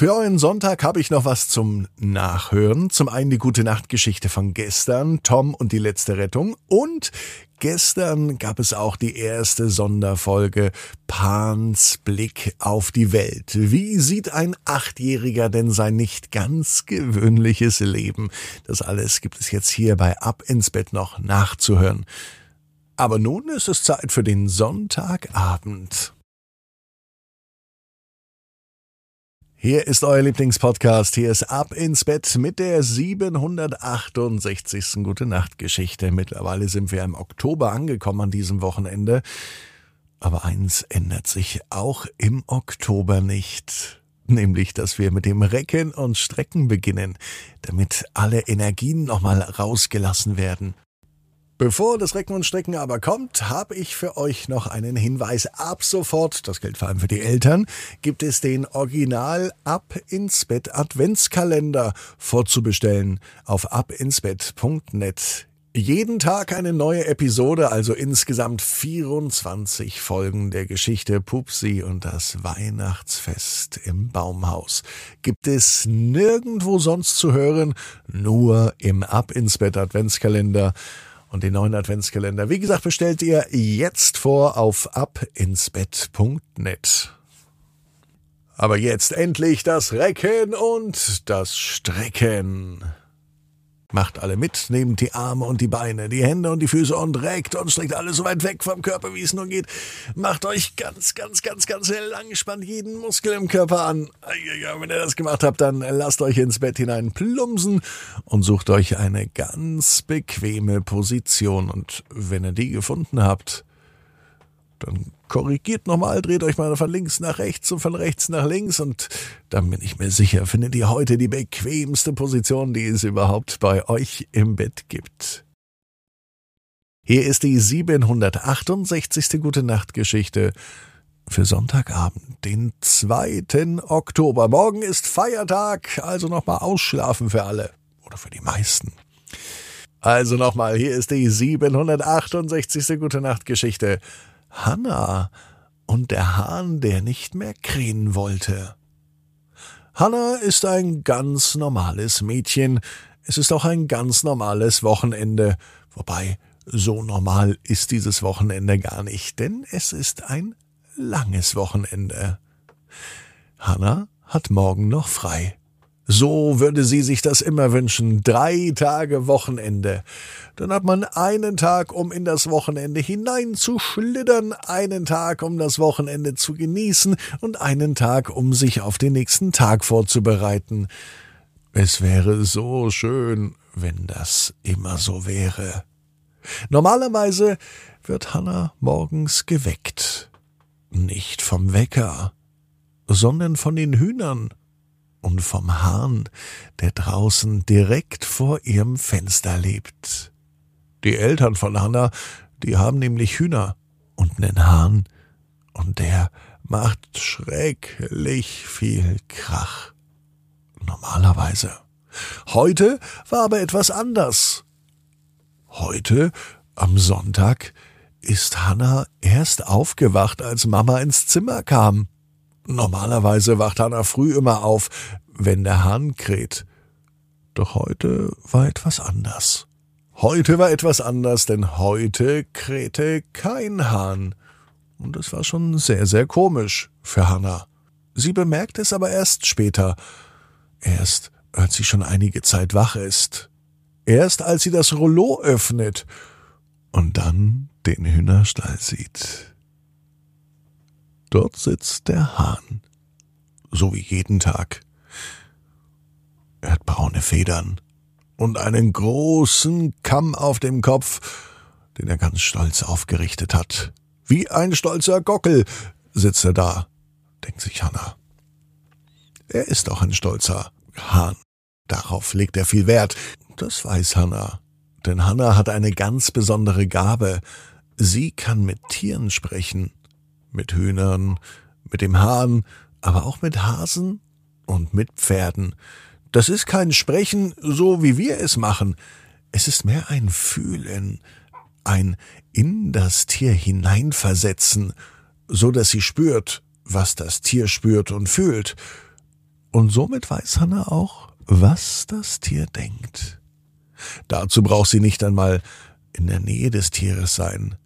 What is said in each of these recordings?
Für euren Sonntag habe ich noch was zum Nachhören. Zum einen die gute Nachtgeschichte von gestern, Tom und die letzte Rettung. Und gestern gab es auch die erste Sonderfolge Pans Blick auf die Welt. Wie sieht ein Achtjähriger denn sein nicht ganz gewöhnliches Leben? Das alles gibt es jetzt hier bei Ab ins Bett noch nachzuhören. Aber nun ist es Zeit für den Sonntagabend. Hier ist euer Lieblingspodcast. Hier ist Ab ins Bett mit der 768. Gute Nacht Geschichte. Mittlerweile sind wir im Oktober angekommen an diesem Wochenende. Aber eins ändert sich auch im Oktober nicht. Nämlich, dass wir mit dem Recken und Strecken beginnen, damit alle Energien nochmal rausgelassen werden. Bevor das Recken und Strecken aber kommt, habe ich für euch noch einen Hinweis. Ab sofort, das gilt vor allem für die Eltern, gibt es den Original Ab ins Bett Adventskalender vorzubestellen auf abinsbett.net. Jeden Tag eine neue Episode, also insgesamt 24 Folgen der Geschichte Pupsi und das Weihnachtsfest im Baumhaus. Gibt es nirgendwo sonst zu hören, nur im Ab ins Bett Adventskalender und den neuen Adventskalender. Wie gesagt, bestellt ihr jetzt vor auf abinsbett.net. Aber jetzt endlich das Recken und das Strecken. Macht alle mit, nehmt die Arme und die Beine, die Hände und die Füße und reckt und streckt alles so weit weg vom Körper, wie es nur geht. Macht euch ganz, ganz, ganz, ganz lang, spannt jeden Muskel im Körper an. Wenn ihr das gemacht habt, dann lasst euch ins Bett hinein plumpsen und sucht euch eine ganz bequeme Position. Und wenn ihr die gefunden habt, dann korrigiert nochmal, dreht euch mal von links nach rechts und von rechts nach links und dann bin ich mir sicher, findet ihr heute die bequemste Position, die es überhaupt bei euch im Bett gibt. Hier ist die 768. Gute Nacht Geschichte für Sonntagabend, den 2. Oktober. Morgen ist Feiertag, also nochmal ausschlafen für alle oder für die meisten. Also nochmal, hier ist die 768. Gute Nacht Geschichte Hanna und der Hahn, der nicht mehr krähen wollte. Hanna ist ein ganz normales Mädchen. Es ist auch ein ganz normales Wochenende. Wobei, so normal ist dieses Wochenende gar nicht, denn es ist ein langes Wochenende. Hanna hat morgen noch frei. So würde sie sich das immer wünschen. Drei Tage Wochenende. Dann hat man einen Tag, um in das Wochenende hineinzuschlittern, einen Tag, um das Wochenende zu genießen und einen Tag, um sich auf den nächsten Tag vorzubereiten. Es wäre so schön, wenn das immer so wäre. Normalerweise wird Hanna morgens geweckt. Nicht vom Wecker, sondern von den Hühnern und vom Hahn, der draußen direkt vor ihrem Fenster lebt. Die Eltern von Hanna, die haben nämlich Hühner und nen Hahn, und der macht schrecklich viel Krach. Normalerweise. Heute war aber etwas anders. Heute, am Sonntag, ist Hanna erst aufgewacht, als Mama ins Zimmer kam. Normalerweise wacht Hanna früh immer auf, wenn der Hahn kräht. Doch heute war etwas anders. Heute war etwas anders, denn heute krähte kein Hahn. Und es war schon sehr, sehr komisch für Hanna. Sie bemerkt es aber erst später. Erst, als sie schon einige Zeit wach ist. Erst, als sie das Rollo öffnet und dann den Hühnerstall sieht. Dort sitzt der Hahn, so wie jeden Tag. Er hat braune Federn und einen großen Kamm auf dem Kopf, den er ganz stolz aufgerichtet hat. Wie ein stolzer Gockel sitzt er da, denkt sich Hanna. Er ist auch ein stolzer Hahn. Darauf legt er viel Wert. Das weiß Hanna. Denn Hanna hat eine ganz besondere Gabe. Sie kann mit Tieren sprechen mit Hühnern, mit dem Hahn, aber auch mit Hasen und mit Pferden. Das ist kein Sprechen, so wie wir es machen. Es ist mehr ein Fühlen, ein in das Tier hineinversetzen, so dass sie spürt, was das Tier spürt und fühlt. Und somit weiß Hanna auch, was das Tier denkt. Dazu braucht sie nicht einmal in der Nähe des Tieres sein.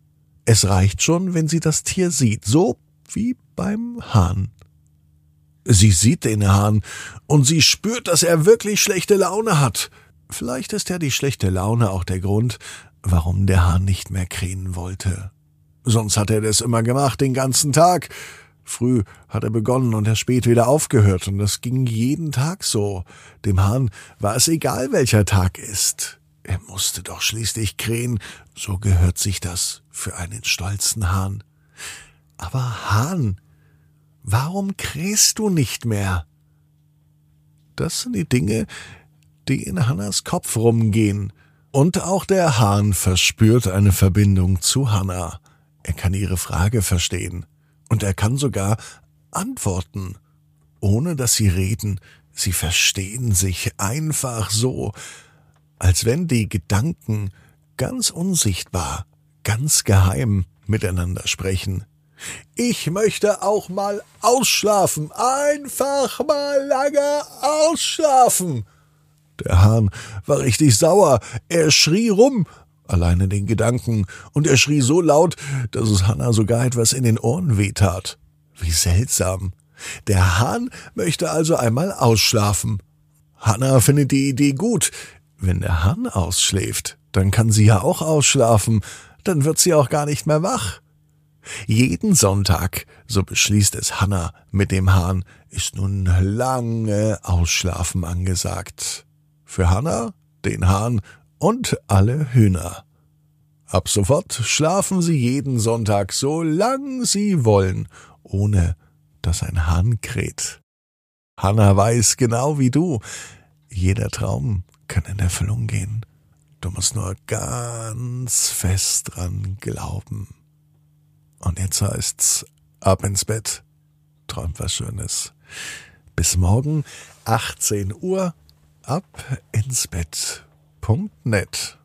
Es reicht schon, wenn sie das Tier sieht, so wie beim Hahn. Sie sieht den Hahn und sie spürt, dass er wirklich schlechte Laune hat. Vielleicht ist ja die schlechte Laune auch der Grund, warum der Hahn nicht mehr krähen wollte. Sonst hat er das immer gemacht, den ganzen Tag. Früh hat er begonnen und er spät wieder aufgehört, und das ging jeden Tag so. Dem Hahn war es egal, welcher Tag ist. Er musste doch schließlich krähen, so gehört sich das für einen stolzen Hahn. Aber Hahn, warum krähst du nicht mehr? Das sind die Dinge, die in Hannas Kopf rumgehen. Und auch der Hahn verspürt eine Verbindung zu Hanna. Er kann ihre Frage verstehen. Und er kann sogar antworten, ohne dass sie reden. Sie verstehen sich einfach so, als wenn die Gedanken ganz unsichtbar, ganz geheim miteinander sprechen. Ich möchte auch mal ausschlafen, einfach mal lange ausschlafen. Der Hahn war richtig sauer, er schrie rum, alleine den Gedanken, und er schrie so laut, dass es Hanna sogar etwas in den Ohren wehtat. Wie seltsam. Der Hahn möchte also einmal ausschlafen. Hanna findet die Idee gut. Wenn der Hahn ausschläft, dann kann sie ja auch ausschlafen, dann wird sie auch gar nicht mehr wach. Jeden Sonntag, so beschließt es Hanna mit dem Hahn, ist nun lange Ausschlafen angesagt. Für Hanna, den Hahn und alle Hühner. Ab sofort schlafen sie jeden Sonntag so lang sie wollen, ohne dass ein Hahn kräht. Hanna weiß genau wie du, jeder Traum kann in Erfüllung gehen. Du musst nur ganz fest dran glauben. Und jetzt heißt's ab ins Bett. Träumt was Schönes. Bis morgen, 18 Uhr, ab ins Bett. Punkt net.